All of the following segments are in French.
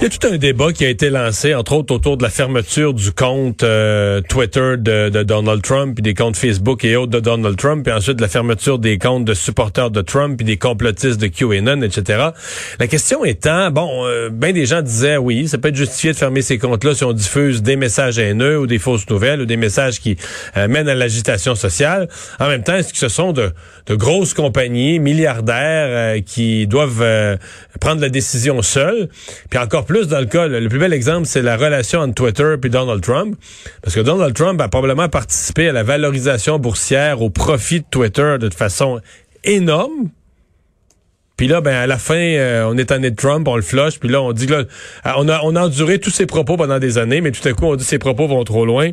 Il y a tout un débat qui a été lancé, entre autres autour de la fermeture du compte euh, Twitter de, de, Donald Trump, puis des comptes Facebook et autres de Donald Trump, puis ensuite de la fermeture des comptes de supporters de Trump, puis des complotistes de QAnon, etc. La question étant, bon, euh, ben des gens disaient, oui, ça peut être justifié de fermer ces comptes-là si on diffuse des messages haineux ou des fausses nouvelles ou des messages qui euh, mènent à l'agitation sociale. En même temps, est-ce que ce sont de, de grosses compagnies milliardaires qui doivent prendre la décision seules? Puis encore plus dans le cas, le plus bel exemple, c'est la relation entre Twitter et Donald Trump. Parce que Donald Trump a probablement participé à la valorisation boursière, au profit de Twitter de façon énorme. Puis là, ben à la fin, euh, on est en de Trump, on le flush, puis là, on dit là, euh, on a, on a enduré tous ses propos pendant des années, mais tout à coup, on dit ses propos vont trop loin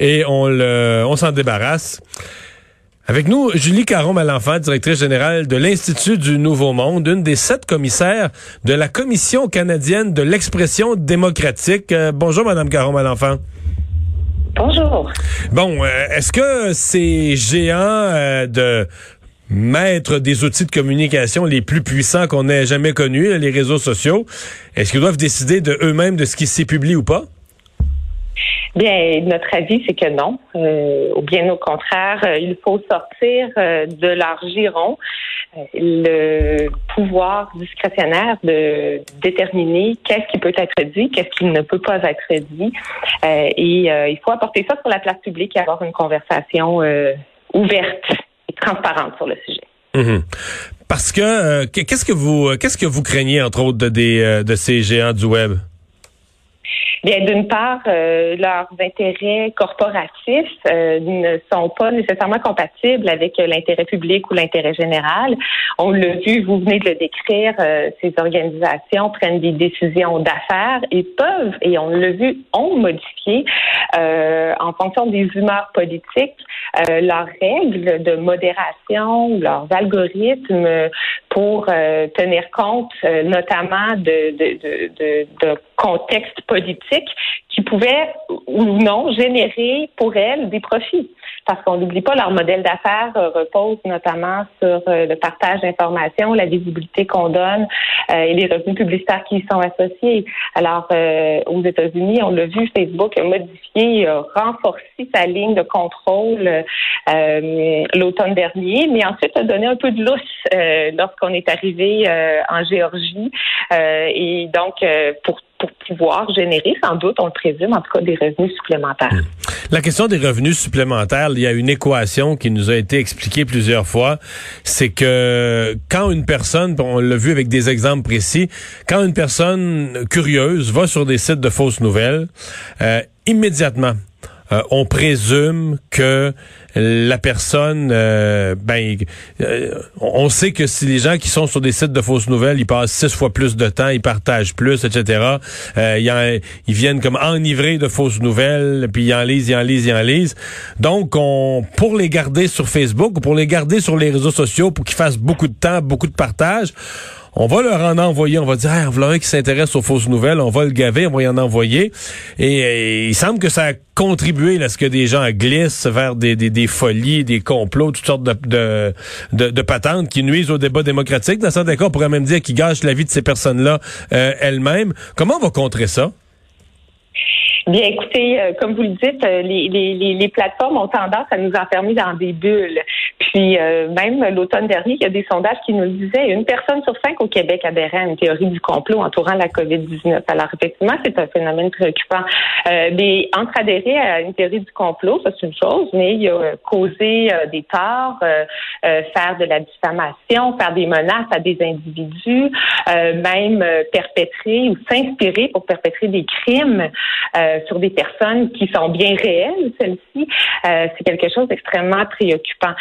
et on le, on s'en débarrasse. Avec nous, Julie Caron-Malenfant, directrice générale de l'Institut du Nouveau Monde, une des sept commissaires de la Commission canadienne de l'expression démocratique. Euh, bonjour, Madame Caron-Malenfant. Bonjour. Bon, euh, est-ce que ces géants euh, de mettre des outils de communication les plus puissants qu'on ait jamais connus, les réseaux sociaux, est-ce qu'ils doivent décider de eux-mêmes de ce qui s'est publié ou pas? Bien, notre avis, c'est que non. Euh, bien au contraire, euh, il faut sortir euh, de leur giron le pouvoir discrétionnaire de déterminer qu'est-ce qui peut être dit, qu'est-ce qui ne peut pas être dit. et il faut apporter ça sur la place publique et avoir une conversation ouverte et transparente sur le sujet. Mhm. Parce que qu'est-ce que vous qu'est-ce que vous craignez entre autres de de ces géants du web? Bien, d'une part, euh, leurs intérêts corporatifs euh, ne sont pas nécessairement compatibles avec l'intérêt public ou l'intérêt général. On l'a vu, vous venez de le décrire, euh, ces organisations prennent des décisions d'affaires et peuvent, et on l'a vu, ont modifié en fonction des humeurs politiques leurs règles de modération, leurs algorithmes pour tenir compte notamment de, de, de, de contexte politique qui pouvait ou non générer pour elles des profits. Parce qu'on n'oublie pas, leur modèle d'affaires euh, repose notamment sur euh, le partage d'informations, la visibilité qu'on donne euh, et les revenus publicitaires qui y sont associés. Alors, aux États-Unis, on l'a vu, Facebook a modifié, a renforcé sa ligne de contrôle l'automne dernier, mais ensuite a donné un peu de lousse lorsqu'on est arrivé en Géorgie. et donc, pour pour pouvoir générer, sans doute, on le présume, en tout cas, des revenus supplémentaires. Hmm. La question des revenus supplémentaires, il y a une équation qui nous a été expliquée plusieurs fois. C'est que quand une personne, on l'a vu avec des exemples précis, quand une personne curieuse va sur des sites de fausses nouvelles, euh, immédiatement, euh, on présume que la personne, euh, ben, euh, on sait que si les gens qui sont sur des sites de fausses nouvelles, ils passent six fois plus de temps, ils partagent plus, etc. ils, ils viennent comme enivrés de fausses nouvelles, puis ils en lisent, ils en lisent, ils en lisent. Donc, on, pour les garder sur Facebook ou pour les garder sur les réseaux sociaux, pour qu'ils fassent beaucoup de temps, beaucoup de partage, on va leur en envoyer, on va dire, ah, voilà un qui s'intéresse aux fausses nouvelles, on va le gaver, on va y en envoyer. Et, il semble que ça a contribué à ce que des gens glissent vers des, folies, des complots, toutes sortes de, patentes qui nuisent au débat démocratique. Dans certains cas, on pourrait même dire qu'ils gâchent la vie de ces personnes-là euh, elles-mêmes. Comment on va contrer ça? Bien, écoutez, euh, comme vous le dites, euh, les, les, les, plateformes ont tendance à nous enfermer dans des bulles. Puis euh, même l'automne dernier, il y a des sondages qui nous disaient une personne sur cinq au Québec adhérait à une théorie du complot entourant la COVID-19. Alors effectivement, c'est un phénomène préoccupant. mais entre adhérer à une théorie du complot, ça c'est une chose, mais il y a causer des torts, faire de la diffamation, faire des menaces à des individus, même perpétrer ou s'inspirer pour perpétrer des crimes. Euh, sur des personnes qui sont bien réelles, celles-ci, euh, c'est quelque chose d'extrêmement préoccupant.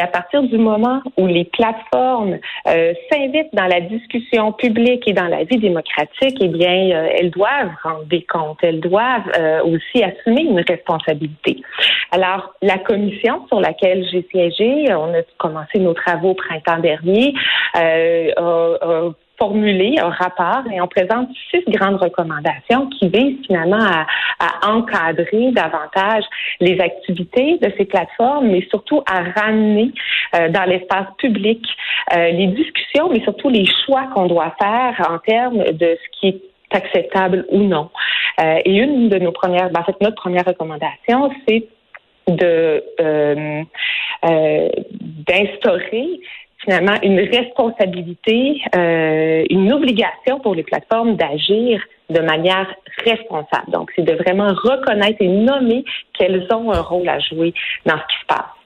À partir du moment où les plateformes euh, s'invitent dans la discussion publique et dans la vie démocratique, eh bien, elles doivent rendre des comptes, elles doivent aussi assumer une responsabilité. Alors, la commission sur laquelle j'ai siégé, on a commencé nos travaux au printemps dernier, a formulé un rapport et on présente six grandes recommandations qui visent finalement à, encadrer davantage les activités de ces plateformes, mais surtout à ramener euh, dans l'espace public euh, les discussions, mais surtout les choix qu'on doit faire en termes de ce qui est acceptable ou non. Euh, et une de nos premières, ben, en fait, notre première recommandation, c'est de d'instaurer finalement une responsabilité, euh, une obligation pour les plateformes d'agir de manière responsable. Donc, c'est de vraiment reconnaître et nommer qu'elles ont un rôle à jouer dans ce qui se passe.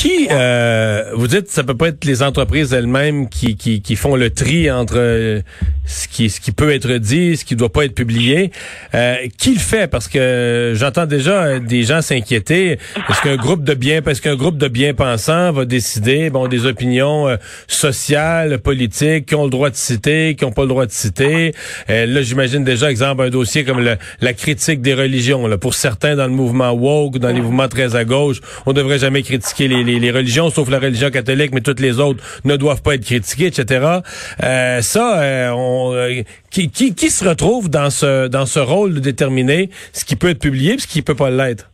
Qui, euh, vous dites, ça peut pas être les entreprises elles-mêmes qui, qui, qui, font le tri entre euh, ce qui, ce qui peut être dit, ce qui doit pas être publié. Euh, qui le fait? Parce que j'entends déjà des gens s'inquiéter. Est-ce qu'un groupe de bien, parce qu'un groupe de bien-pensants va décider, bon, des opinions euh, sociales, politiques, qui ont le droit de citer, qui ont pas le droit de citer? là, j'imagine déjà, exemple, un dossier comme la critique des religions. Là. Pour certains dans le mouvement woke, dans les mouvements très à gauche, on devrait jamais critiquer les les, religions, sauf la religion catholique, mais toutes les autres ne doivent pas être critiquées, etc. Euh, ça, euh, on, euh, qui, qui, qui se retrouve dans ce dans ce rôle de déterminer ce qui peut être publié et ce qui peut pas l'être?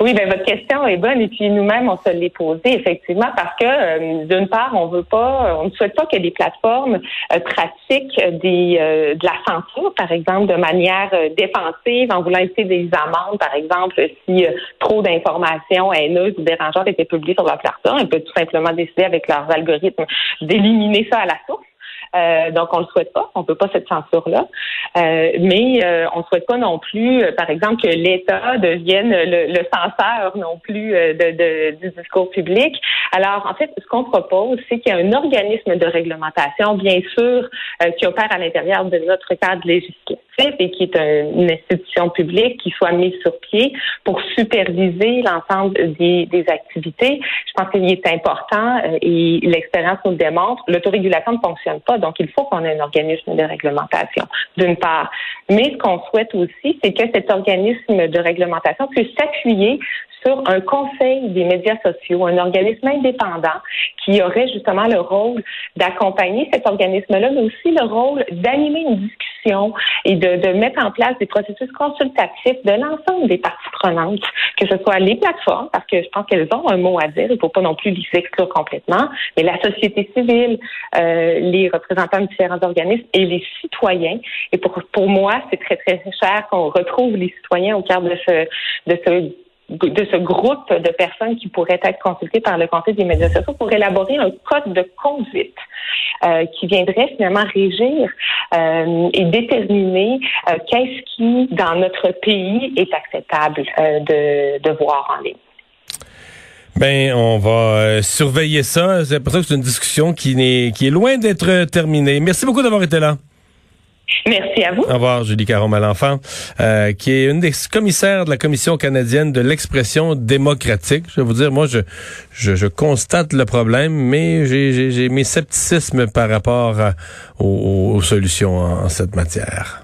Oui, ben votre question est bonne et puis nous-mêmes on se l'est posé effectivement parce que euh, d'une part on veut pas, on ne souhaite pas que les plateformes euh, pratiquent des euh, de la censure par exemple de manière défensive en voulant éviter des amendes par exemple si trop d'informations haineuses ou dérangeantes étaient publiées sur leur plateforme, elles peuvent tout simplement décider avec leurs algorithmes d'éliminer ça à la source. Euh, donc, on le souhaite pas. On peut pas cette censure-là. Euh, mais euh, on ne souhaite pas non plus, par exemple, que l'État devienne le, le, censeur non plus de, du discours public. Alors, en fait, ce qu'on propose, c'est qu'il y a un organisme de réglementation, bien sûr, qui opère à l'intérieur de notre cadre législatif et qui est une institution publique qui soit mise sur pied pour superviser l'ensemble des, des, activités. Je pense qu'il est important et l'expérience nous le démontre, l'autorégulation ne fonctionne pas. Donc, il faut qu'on ait un organisme de réglementation, d'une part. Mais ce qu'on souhaite aussi, c'est que cet organisme de réglementation puisse s'appuyer sur un conseil des médias sociaux, un organisme indépendant qui aurait justement le rôle d'accompagner cet organisme-là, mais aussi le rôle d'animer une discussion et de, de, mettre en place des processus consultatifs de l'ensemble des parties prenantes, que ce soit les plateformes, parce que je pense qu'elles ont un mot à dire, il ne faut pas non plus les exclure complètement, mais la société civile, euh, les représentants de différents organismes et les citoyens. Et pour, pour moi, c'est très, très cher qu'on retrouve les citoyens au cœur de ce, de ce de ce groupe de personnes qui pourraient être consultées par le Conseil des médias sociaux pour élaborer un code de conduite euh, qui viendrait finalement régir euh, et déterminer euh, qu'est-ce qui, dans notre pays, est acceptable de, de voir en ligne. Ben, on va surveiller ça. C'est pour ça que c'est une discussion qui, est, qui est loin d'être terminée. Merci beaucoup d'avoir été là. Merci à vous. Au revoir, Julie Caron-Malenfant, euh, qui est une des commissaires de la Commission canadienne de l'expression démocratique. Je vais vous dire, moi, je, je, constate le problème, mais j'ai mes scepticismes par rapport aux, solutions en cette matière.